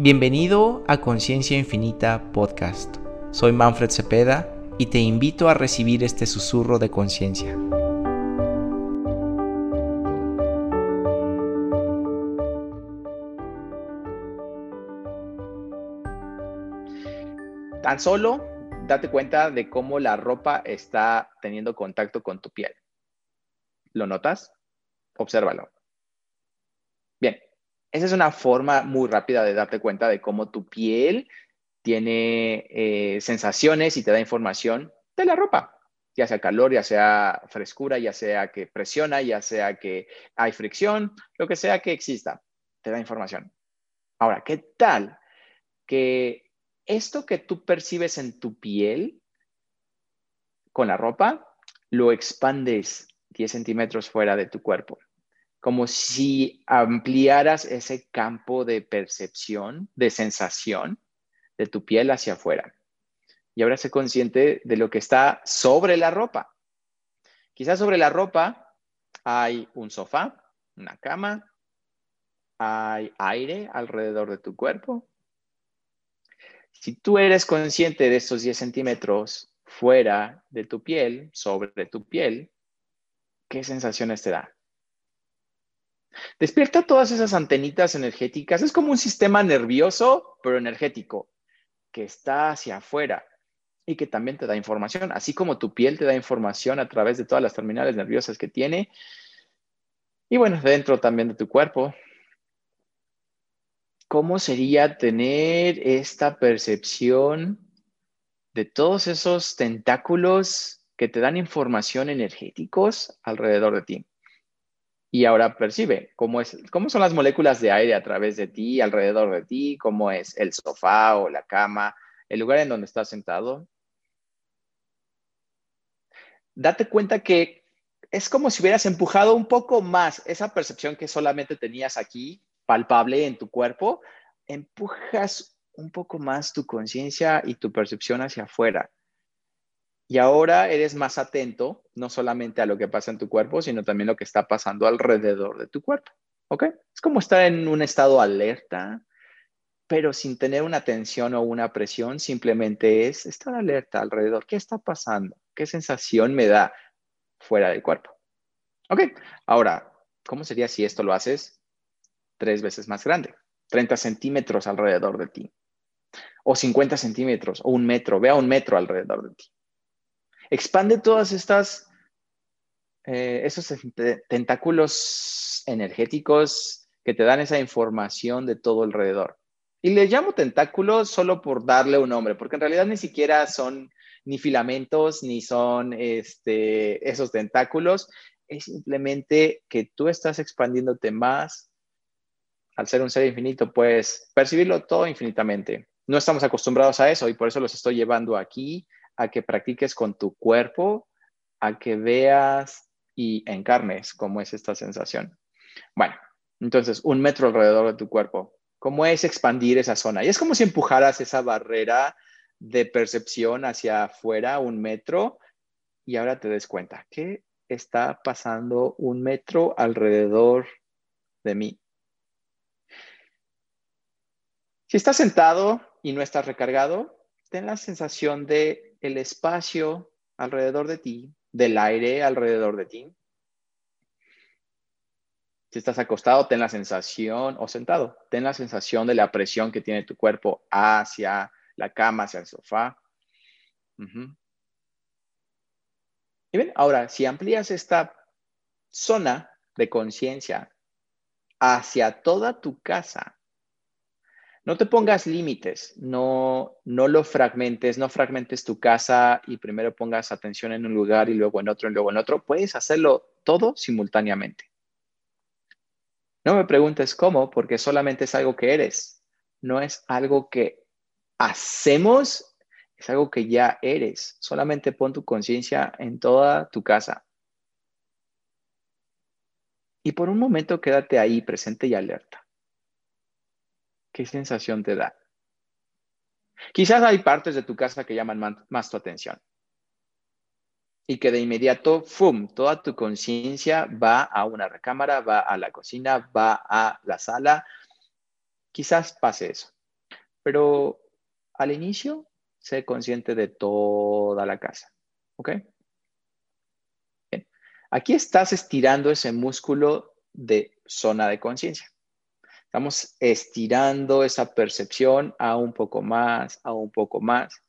Bienvenido a Conciencia Infinita Podcast. Soy Manfred Cepeda y te invito a recibir este susurro de conciencia. Tan solo date cuenta de cómo la ropa está teniendo contacto con tu piel. ¿Lo notas? Obsérvalo. Bien, esa es una forma muy rápida de darte cuenta de cómo tu piel tiene eh, sensaciones y te da información de la ropa, ya sea calor, ya sea frescura, ya sea que presiona, ya sea que hay fricción, lo que sea que exista, te da información. Ahora, ¿qué tal que esto que tú percibes en tu piel con la ropa, lo expandes 10 centímetros fuera de tu cuerpo? Como si ampliaras ese campo de percepción, de sensación de tu piel hacia afuera. Y ahora sé consciente de lo que está sobre la ropa. Quizás sobre la ropa hay un sofá, una cama, hay aire alrededor de tu cuerpo. Si tú eres consciente de estos 10 centímetros fuera de tu piel, sobre tu piel, ¿qué sensaciones te da? Despierta todas esas antenitas energéticas. Es como un sistema nervioso, pero energético, que está hacia afuera y que también te da información, así como tu piel te da información a través de todas las terminales nerviosas que tiene. Y bueno, dentro también de tu cuerpo. ¿Cómo sería tener esta percepción de todos esos tentáculos que te dan información energéticos alrededor de ti? Y ahora percibe cómo, es, cómo son las moléculas de aire a través de ti, alrededor de ti, cómo es el sofá o la cama, el lugar en donde estás sentado. Date cuenta que es como si hubieras empujado un poco más esa percepción que solamente tenías aquí, palpable en tu cuerpo, empujas un poco más tu conciencia y tu percepción hacia afuera. Y ahora eres más atento, no solamente a lo que pasa en tu cuerpo, sino también lo que está pasando alrededor de tu cuerpo. ¿Ok? Es como estar en un estado alerta, pero sin tener una tensión o una presión, simplemente es estar alerta alrededor. ¿Qué está pasando? ¿Qué sensación me da fuera del cuerpo? Ok, ahora, ¿cómo sería si esto lo haces tres veces más grande? 30 centímetros alrededor de ti, o 50 centímetros, o un metro, vea un metro alrededor de ti. Expande todas estas, eh, esos tentáculos energéticos que te dan esa información de todo alrededor. Y les llamo tentáculos solo por darle un nombre, porque en realidad ni siquiera son ni filamentos, ni son este, esos tentáculos. Es simplemente que tú estás expandiéndote más. Al ser un ser infinito, puedes percibirlo todo infinitamente. No estamos acostumbrados a eso y por eso los estoy llevando aquí a que practiques con tu cuerpo, a que veas y encarnes cómo es esta sensación. Bueno, entonces, un metro alrededor de tu cuerpo, ¿cómo es expandir esa zona? Y es como si empujaras esa barrera de percepción hacia afuera, un metro, y ahora te des cuenta, ¿qué está pasando un metro alrededor de mí? Si estás sentado y no estás recargado, ten la sensación de el espacio alrededor de ti, del aire alrededor de ti. Si estás acostado, ten la sensación, o sentado, ten la sensación de la presión que tiene tu cuerpo hacia la cama, hacia el sofá. Y bien, ahora, si amplías esta zona de conciencia hacia toda tu casa, no te pongas límites, no, no lo fragmentes, no fragmentes tu casa y primero pongas atención en un lugar y luego en otro y luego en otro. Puedes hacerlo todo simultáneamente. No me preguntes cómo, porque solamente es algo que eres. No es algo que hacemos, es algo que ya eres. Solamente pon tu conciencia en toda tu casa. Y por un momento quédate ahí presente y alerta. ¿Qué sensación te da? Quizás hay partes de tu casa que llaman más tu atención y que de inmediato, ¡fum!, toda tu conciencia va a una recámara, va a la cocina, va a la sala. Quizás pase eso. Pero al inicio, sé consciente de toda la casa. ¿Ok? Bien. Aquí estás estirando ese músculo de zona de conciencia. Estamos estirando esa percepción a un poco más, a un poco más.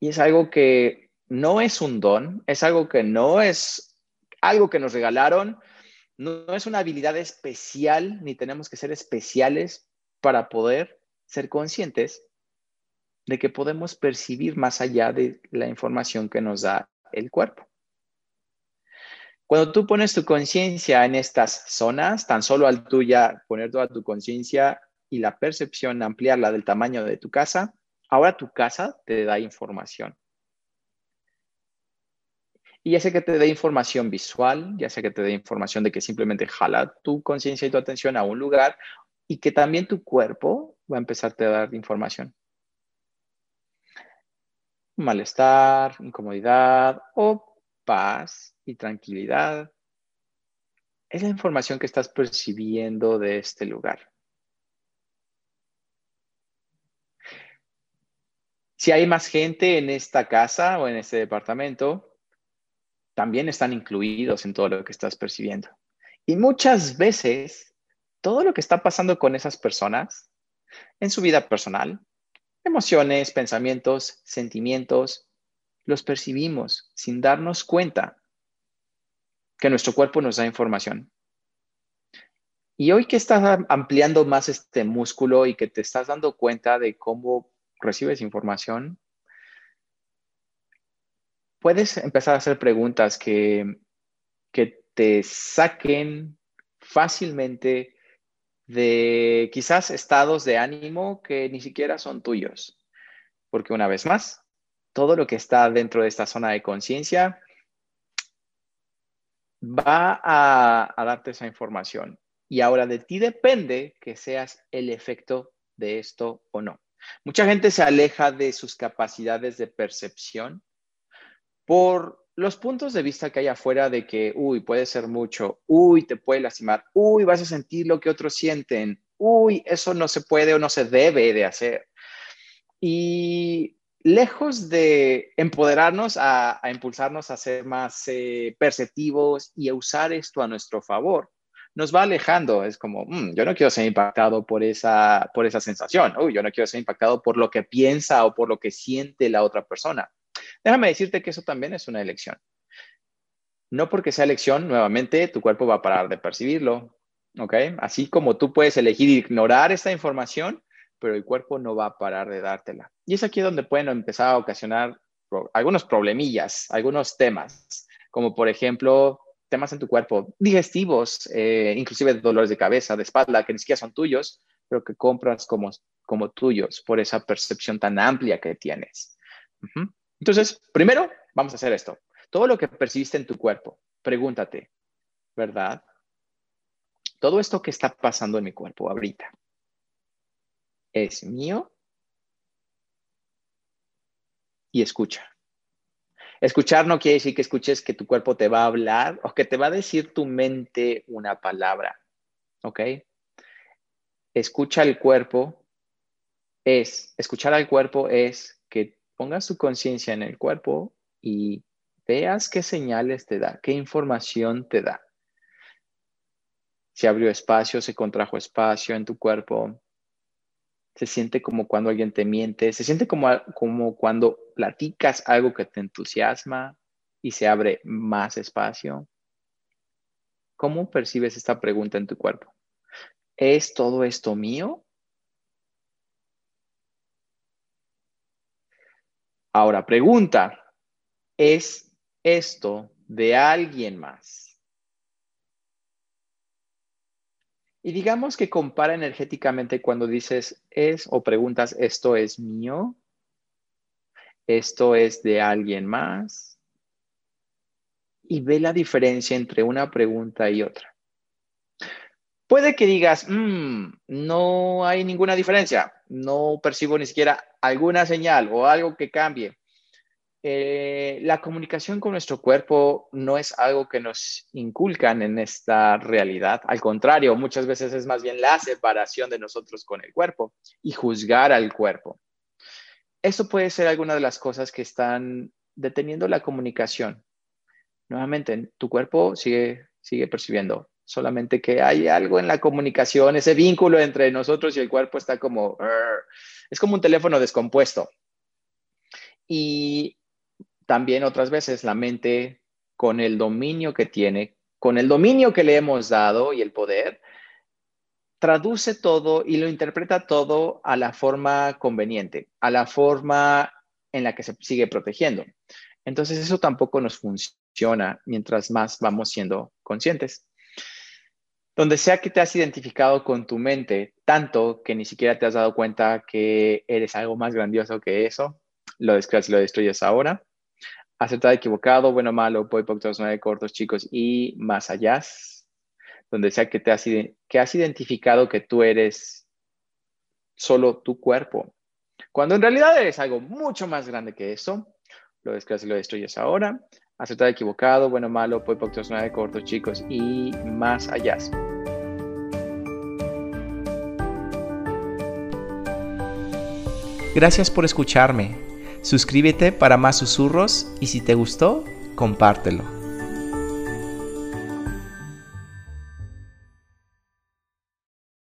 Y es algo que no es un don, es algo que no es algo que nos regalaron, no, es una habilidad especial, ni tenemos que ser especiales para poder ser conscientes de que podemos percibir más allá de la información que nos da el cuerpo. Cuando tú pones tu conciencia en estas zonas, tan solo al tuya poner toda tu conciencia y la percepción, ampliarla del tamaño de tu casa, ahora tu casa te da información. Y ya sea que te dé información visual, ya sea que te dé información de que simplemente jala tu conciencia y tu atención a un lugar y que también tu cuerpo va a empezarte a dar información. Malestar, incomodidad o paz y tranquilidad. Es la información que estás percibiendo de este lugar. Si hay más gente en esta casa o en este departamento, también están incluidos en todo lo que estás percibiendo. Y muchas veces, todo lo que está pasando con esas personas en su vida personal, emociones, pensamientos, sentimientos, los percibimos sin darnos cuenta que nuestro cuerpo nos da información. Y hoy que estás ampliando más este músculo y que te estás dando cuenta de cómo recibes información, puedes empezar a hacer preguntas que, que te saquen fácilmente de quizás estados de ánimo que ni siquiera son tuyos. Porque una vez más, todo lo que está dentro de esta zona de conciencia va a, a, darte esa información. Y ahora de ti depende que seas el efecto de esto o no. Mucha gente se aleja de sus capacidades de percepción por los puntos de vista que hay afuera de que, uy, puede ser mucho, uy, te puede lastimar, uy, vas a sentir lo que otros sienten, uy, eso no se puede o no se debe de hacer. Y lejos de empoderarnos a, impulsarnos a ser más eh, perceptivos y a usar esto a nuestro favor, nos va alejando. Es como, mm, yo no quiero ser impactado por esa, por esa sensación, uy, yo no quiero ser impactado por lo que piensa o por lo que siente la otra persona. Déjame decirte que eso también es una elección. No porque sea elección, nuevamente, tu cuerpo va a parar de percibirlo, ¿ok? Así como tú puedes elegir ignorar esta información, pero el cuerpo no va a parar de dártela. Y es aquí donde pueden empezar a ocasionar algunos problemillas, algunos temas, como por ejemplo temas en tu cuerpo, digestivos, eh, inclusive dolores de cabeza, de espalda, que ni siquiera son tuyos, pero que compras como, como tuyos por esa percepción tan amplia que tienes. Entonces, primero, vamos a hacer esto. Todo lo que percibiste en tu cuerpo, pregúntate, ¿verdad? Todo esto que está pasando en mi cuerpo ahorita, ¿es mío? Y escucha. Escuchar no quiere decir que escuches que tu cuerpo te va a hablar o que te va a decir tu mente una palabra, ¿ok? Escucha el cuerpo es, escuchar al cuerpo es que pongas tu conciencia en el cuerpo y veas qué señales te da, qué información te da. Se abrió espacio, se contrajo espacio en tu cuerpo. Se siente como cuando alguien te miente, se siente como, como cuando platicas algo que te entusiasma y se abre más espacio. ¿Cómo percibes esta pregunta en tu cuerpo? ¿Es todo esto mío? Ahora, pregunta, ¿es esto de alguien más? Y digamos que compara energéticamente cuando dices es o preguntas, ¿esto es mío? ¿Esto es de alguien más? Y ve la diferencia entre una pregunta y otra. Puede que digas, mm, no hay ninguna diferencia, no percibo ni siquiera alguna señal o algo que cambie. Eh, la comunicación con nuestro cuerpo no es algo que nos inculcan en esta realidad. Al contrario, muchas veces es más bien la separación de nosotros con el cuerpo y juzgar al cuerpo. Eso puede ser alguna de las cosas que están deteniendo la comunicación. Nuevamente, tu cuerpo sigue, sigue percibiendo, solamente que hay algo en la comunicación, ese vínculo entre nosotros y el cuerpo está como, es como un teléfono descompuesto. Y también otras veces la mente con el dominio que tiene, con el dominio que le hemos dado y el poder, traduce todo y lo interpreta todo a la forma conveniente, a la forma en la que se sigue protegiendo. Entonces eso tampoco nos funciona mientras más vamos siendo conscientes. Donde sea que te has identificado con tu mente tanto que ni siquiera te has dado cuenta que eres algo más grandioso que eso, lo descreas y lo destruyes ahora acertado, equivocado, bueno, malo, boy, pocos, nueve, cortos, chicos y más allá, donde sea que te has, identificado que tú eres solo tu cuerpo, cuando en realidad eres algo mucho más grande que eso, lo descreas y lo destruyes ahora, acertado, equivocado, bueno, malo, boy, pocos, nueve, cortos, chicos y más allá. Gracias por escucharme. Suscríbete para más susurros y si te gustó, compártelo.